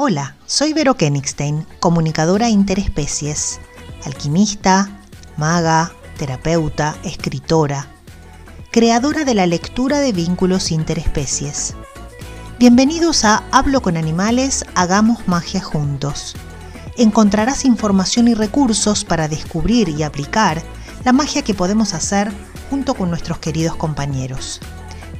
Hola, soy Vero Kenigstein, comunicadora interespecies, alquimista, maga, terapeuta, escritora, creadora de la lectura de vínculos interespecies. Bienvenidos a Hablo con Animales, Hagamos Magia Juntos. Encontrarás información y recursos para descubrir y aplicar la magia que podemos hacer junto con nuestros queridos compañeros.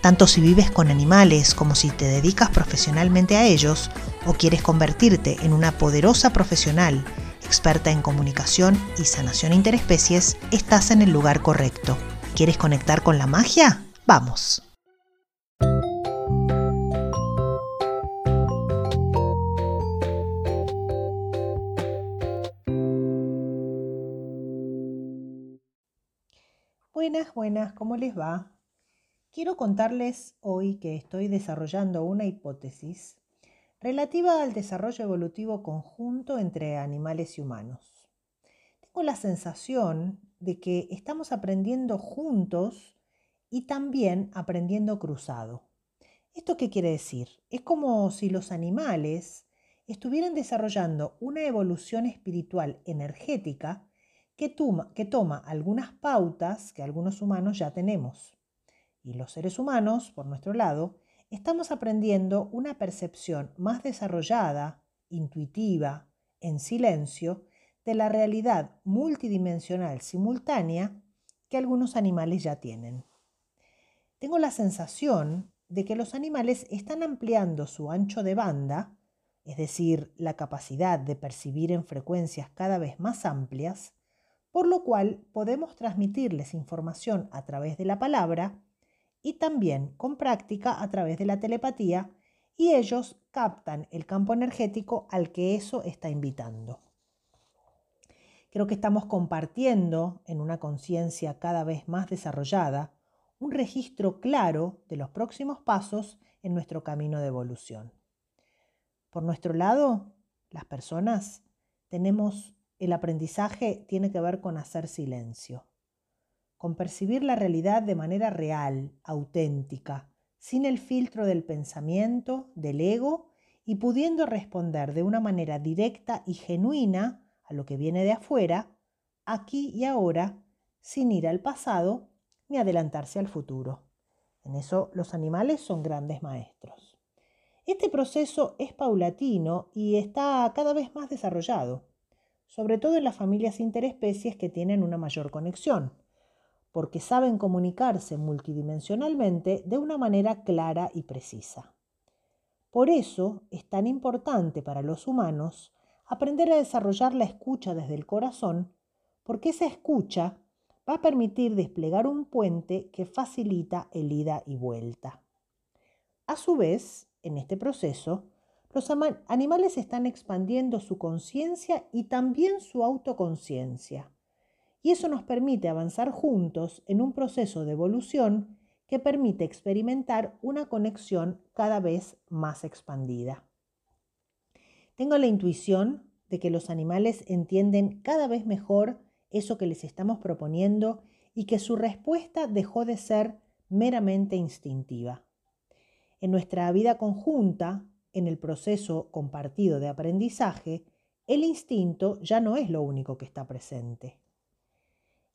Tanto si vives con animales como si te dedicas profesionalmente a ellos o quieres convertirte en una poderosa profesional experta en comunicación y sanación interespecies, estás en el lugar correcto. ¿Quieres conectar con la magia? Vamos. Buenas, buenas, ¿cómo les va? Quiero contarles hoy que estoy desarrollando una hipótesis relativa al desarrollo evolutivo conjunto entre animales y humanos. Tengo la sensación de que estamos aprendiendo juntos y también aprendiendo cruzado. ¿Esto qué quiere decir? Es como si los animales estuvieran desarrollando una evolución espiritual energética que toma, que toma algunas pautas que algunos humanos ya tenemos. Y los seres humanos, por nuestro lado, estamos aprendiendo una percepción más desarrollada, intuitiva, en silencio, de la realidad multidimensional simultánea que algunos animales ya tienen. Tengo la sensación de que los animales están ampliando su ancho de banda, es decir, la capacidad de percibir en frecuencias cada vez más amplias, por lo cual podemos transmitirles información a través de la palabra y también con práctica a través de la telepatía y ellos captan el campo energético al que eso está invitando. Creo que estamos compartiendo en una conciencia cada vez más desarrollada un registro claro de los próximos pasos en nuestro camino de evolución. Por nuestro lado, las personas tenemos el aprendizaje tiene que ver con hacer silencio con percibir la realidad de manera real, auténtica, sin el filtro del pensamiento, del ego, y pudiendo responder de una manera directa y genuina a lo que viene de afuera, aquí y ahora, sin ir al pasado ni adelantarse al futuro. En eso los animales son grandes maestros. Este proceso es paulatino y está cada vez más desarrollado, sobre todo en las familias interespecies que tienen una mayor conexión porque saben comunicarse multidimensionalmente de una manera clara y precisa. Por eso es tan importante para los humanos aprender a desarrollar la escucha desde el corazón, porque esa escucha va a permitir desplegar un puente que facilita el ida y vuelta. A su vez, en este proceso, los animales están expandiendo su conciencia y también su autoconciencia y eso nos permite avanzar juntos en un proceso de evolución que permite experimentar una conexión cada vez más expandida. Tengo la intuición de que los animales entienden cada vez mejor eso que les estamos proponiendo y que su respuesta dejó de ser meramente instintiva. En nuestra vida conjunta, en el proceso compartido de aprendizaje, el instinto ya no es lo único que está presente.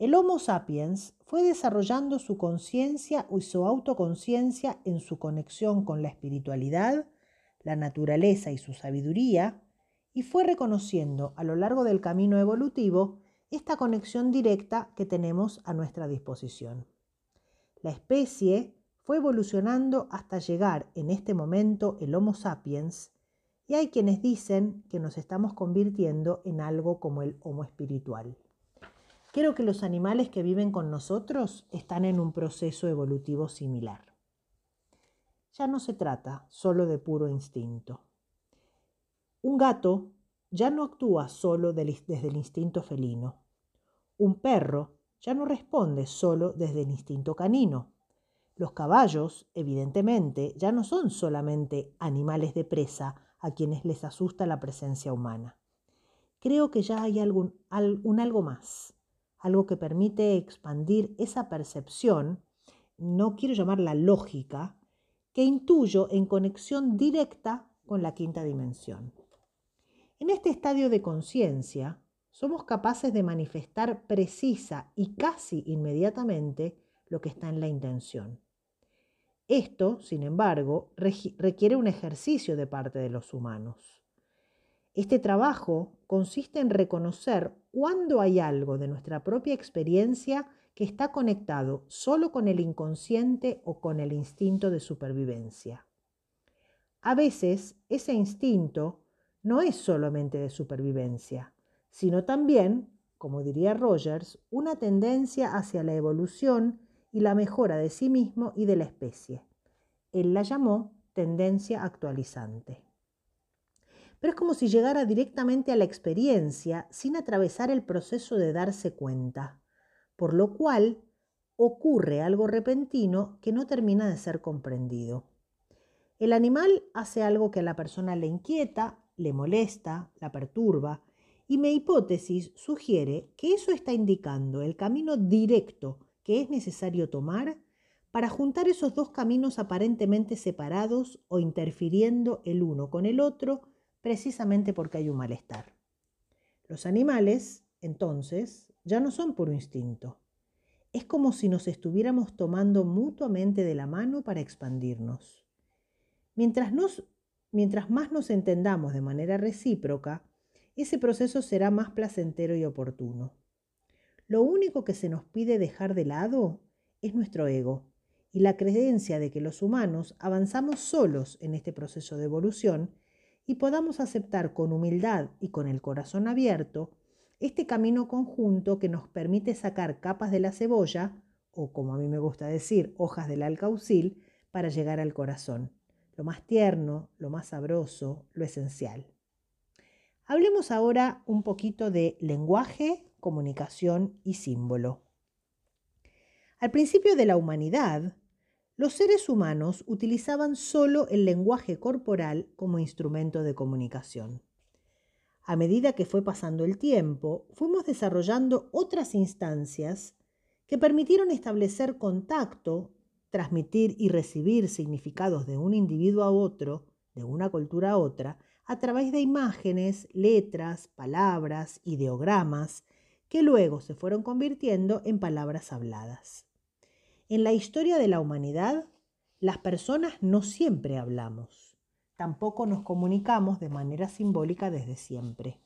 El Homo sapiens fue desarrollando su conciencia y su autoconciencia en su conexión con la espiritualidad, la naturaleza y su sabiduría, y fue reconociendo a lo largo del camino evolutivo esta conexión directa que tenemos a nuestra disposición. La especie fue evolucionando hasta llegar en este momento el Homo sapiens, y hay quienes dicen que nos estamos convirtiendo en algo como el Homo espiritual. Creo que los animales que viven con nosotros están en un proceso evolutivo similar. Ya no se trata solo de puro instinto. Un gato ya no actúa solo desde el instinto felino. Un perro ya no responde solo desde el instinto canino. Los caballos, evidentemente, ya no son solamente animales de presa a quienes les asusta la presencia humana. Creo que ya hay algún, un algo más algo que permite expandir esa percepción, no quiero llamarla lógica, que intuyo en conexión directa con la quinta dimensión. En este estadio de conciencia, somos capaces de manifestar precisa y casi inmediatamente lo que está en la intención. Esto, sin embargo, requiere un ejercicio de parte de los humanos. Este trabajo consiste en reconocer cuándo hay algo de nuestra propia experiencia que está conectado solo con el inconsciente o con el instinto de supervivencia. A veces ese instinto no es solamente de supervivencia, sino también, como diría Rogers, una tendencia hacia la evolución y la mejora de sí mismo y de la especie. Él la llamó tendencia actualizante. Pero es como si llegara directamente a la experiencia sin atravesar el proceso de darse cuenta, por lo cual ocurre algo repentino que no termina de ser comprendido. El animal hace algo que a la persona le inquieta, le molesta, la perturba, y mi hipótesis sugiere que eso está indicando el camino directo que es necesario tomar para juntar esos dos caminos aparentemente separados o interfiriendo el uno con el otro precisamente porque hay un malestar. Los animales, entonces, ya no son por instinto. Es como si nos estuviéramos tomando mutuamente de la mano para expandirnos. Mientras, mientras más nos entendamos de manera recíproca, ese proceso será más placentero y oportuno. Lo único que se nos pide dejar de lado es nuestro ego y la creencia de que los humanos avanzamos solos en este proceso de evolución y podamos aceptar con humildad y con el corazón abierto este camino conjunto que nos permite sacar capas de la cebolla, o como a mí me gusta decir, hojas del alcaucil, para llegar al corazón, lo más tierno, lo más sabroso, lo esencial. Hablemos ahora un poquito de lenguaje, comunicación y símbolo. Al principio de la humanidad, los seres humanos utilizaban solo el lenguaje corporal como instrumento de comunicación. A medida que fue pasando el tiempo, fuimos desarrollando otras instancias que permitieron establecer contacto, transmitir y recibir significados de un individuo a otro, de una cultura a otra, a través de imágenes, letras, palabras, ideogramas, que luego se fueron convirtiendo en palabras habladas. En la historia de la humanidad, las personas no siempre hablamos, tampoco nos comunicamos de manera simbólica desde siempre.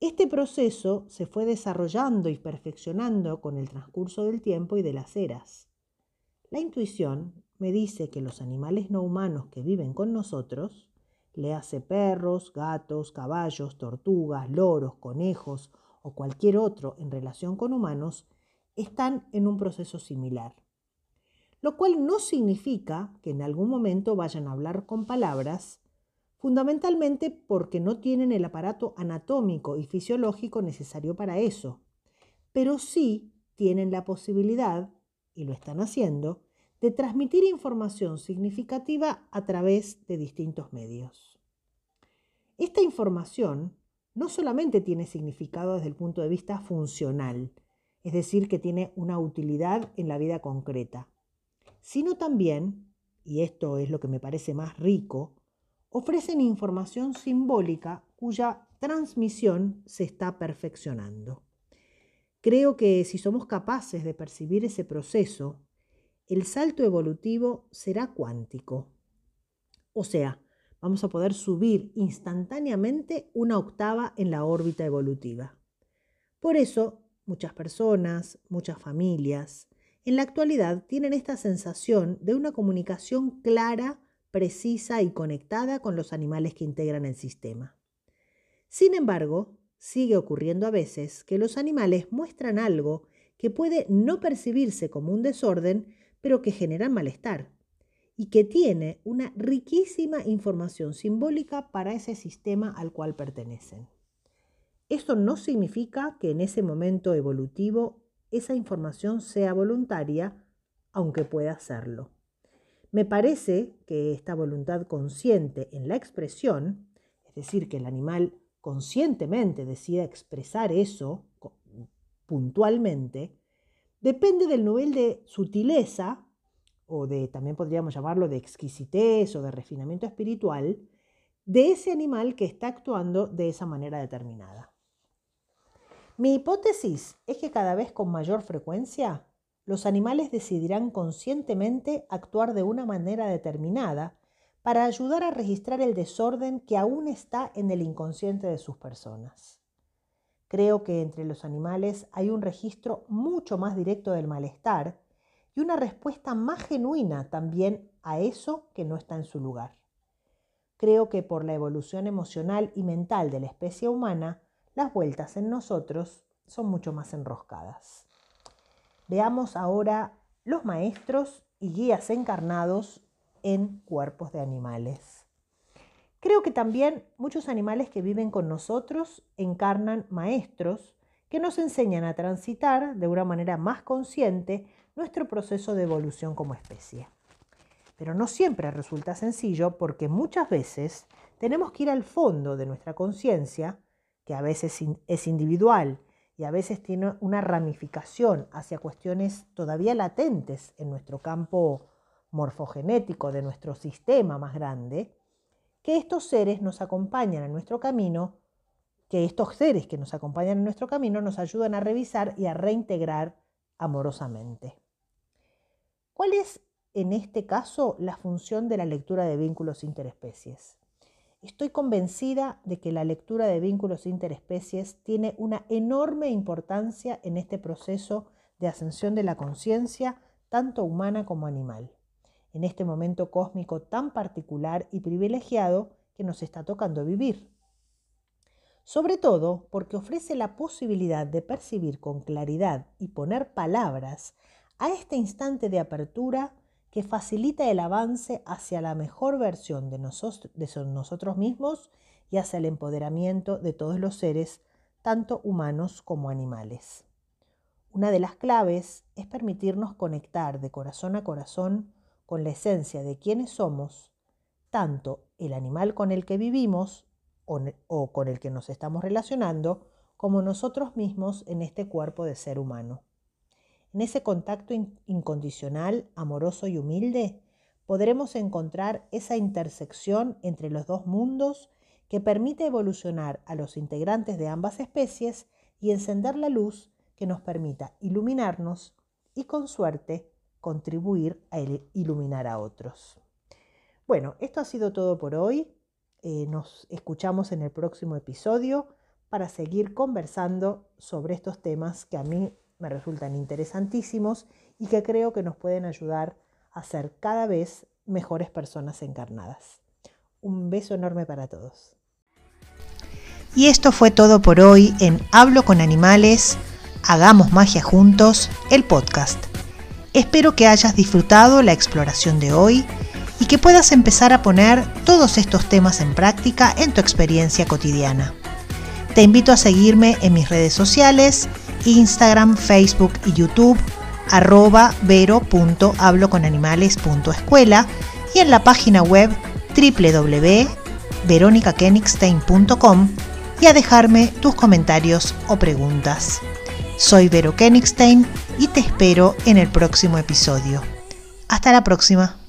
Este proceso se fue desarrollando y perfeccionando con el transcurso del tiempo y de las eras. La intuición me dice que los animales no humanos que viven con nosotros le hace perros, gatos, caballos, tortugas, loros, conejos o cualquier otro en relación con humanos, están en un proceso similar. Lo cual no significa que en algún momento vayan a hablar con palabras, fundamentalmente porque no tienen el aparato anatómico y fisiológico necesario para eso, pero sí tienen la posibilidad, y lo están haciendo, de transmitir información significativa a través de distintos medios. Esta información no solamente tiene significado desde el punto de vista funcional, es decir, que tiene una utilidad en la vida concreta, sino también, y esto es lo que me parece más rico, ofrecen información simbólica cuya transmisión se está perfeccionando. Creo que si somos capaces de percibir ese proceso, el salto evolutivo será cuántico. O sea, vamos a poder subir instantáneamente una octava en la órbita evolutiva. Por eso, muchas personas, muchas familias, en la actualidad tienen esta sensación de una comunicación clara, precisa y conectada con los animales que integran el sistema. Sin embargo, sigue ocurriendo a veces que los animales muestran algo que puede no percibirse como un desorden, pero que generan malestar y que tiene una riquísima información simbólica para ese sistema al cual pertenecen. Esto no significa que en ese momento evolutivo esa información sea voluntaria, aunque pueda serlo. Me parece que esta voluntad consciente en la expresión, es decir, que el animal conscientemente decida expresar eso puntualmente, Depende del nivel de sutileza, o de también podríamos llamarlo de exquisitez o de refinamiento espiritual, de ese animal que está actuando de esa manera determinada. Mi hipótesis es que cada vez con mayor frecuencia los animales decidirán conscientemente actuar de una manera determinada para ayudar a registrar el desorden que aún está en el inconsciente de sus personas. Creo que entre los animales hay un registro mucho más directo del malestar y una respuesta más genuina también a eso que no está en su lugar. Creo que por la evolución emocional y mental de la especie humana, las vueltas en nosotros son mucho más enroscadas. Veamos ahora los maestros y guías encarnados en cuerpos de animales. Creo que también muchos animales que viven con nosotros encarnan maestros que nos enseñan a transitar de una manera más consciente nuestro proceso de evolución como especie. Pero no siempre resulta sencillo porque muchas veces tenemos que ir al fondo de nuestra conciencia, que a veces es individual y a veces tiene una ramificación hacia cuestiones todavía latentes en nuestro campo morfogenético de nuestro sistema más grande, que estos seres nos acompañan en nuestro camino, que estos seres que nos acompañan en nuestro camino nos ayudan a revisar y a reintegrar amorosamente. ¿Cuál es en este caso la función de la lectura de vínculos interespecies? Estoy convencida de que la lectura de vínculos interespecies tiene una enorme importancia en este proceso de ascensión de la conciencia, tanto humana como animal en este momento cósmico tan particular y privilegiado que nos está tocando vivir. Sobre todo porque ofrece la posibilidad de percibir con claridad y poner palabras a este instante de apertura que facilita el avance hacia la mejor versión de, nosotros mismos y hacia el empoderamiento de todos los seres, tanto humanos como animales. Una de las claves es permitirnos conectar de corazón a corazón con la esencia de quiénes somos, tanto el animal con el que vivimos o, con el que nos estamos relacionando, como nosotros mismos en este cuerpo de ser humano. En ese contacto incondicional, amoroso y humilde, podremos encontrar esa intersección entre los dos mundos que permite evolucionar a los integrantes de ambas especies y encender la luz que nos permita iluminarnos y con suerte contribuir a iluminar a otros. Bueno, esto ha sido todo por hoy. Eh, nos escuchamos en el próximo episodio para seguir conversando sobre estos temas que a mí me resultan interesantísimos y que creo que nos pueden ayudar a ser cada vez mejores personas encarnadas. Un beso enorme para todos. Y esto fue todo por hoy en Hablo con Animales, Hagamos Magia Juntos, el podcast. Espero que hayas disfrutado la exploración de hoy y que puedas empezar a poner todos estos temas en práctica en tu experiencia cotidiana. Te invito a seguirme en mis redes sociales, Instagram, Facebook y YouTube, arroba vero.habloconanimales.escuela y en la página web www.veronicakenigstein.com y a dejarme tus comentarios o preguntas. Soy Vero Kenigstein y te espero en el próximo episodio. Hasta la próxima.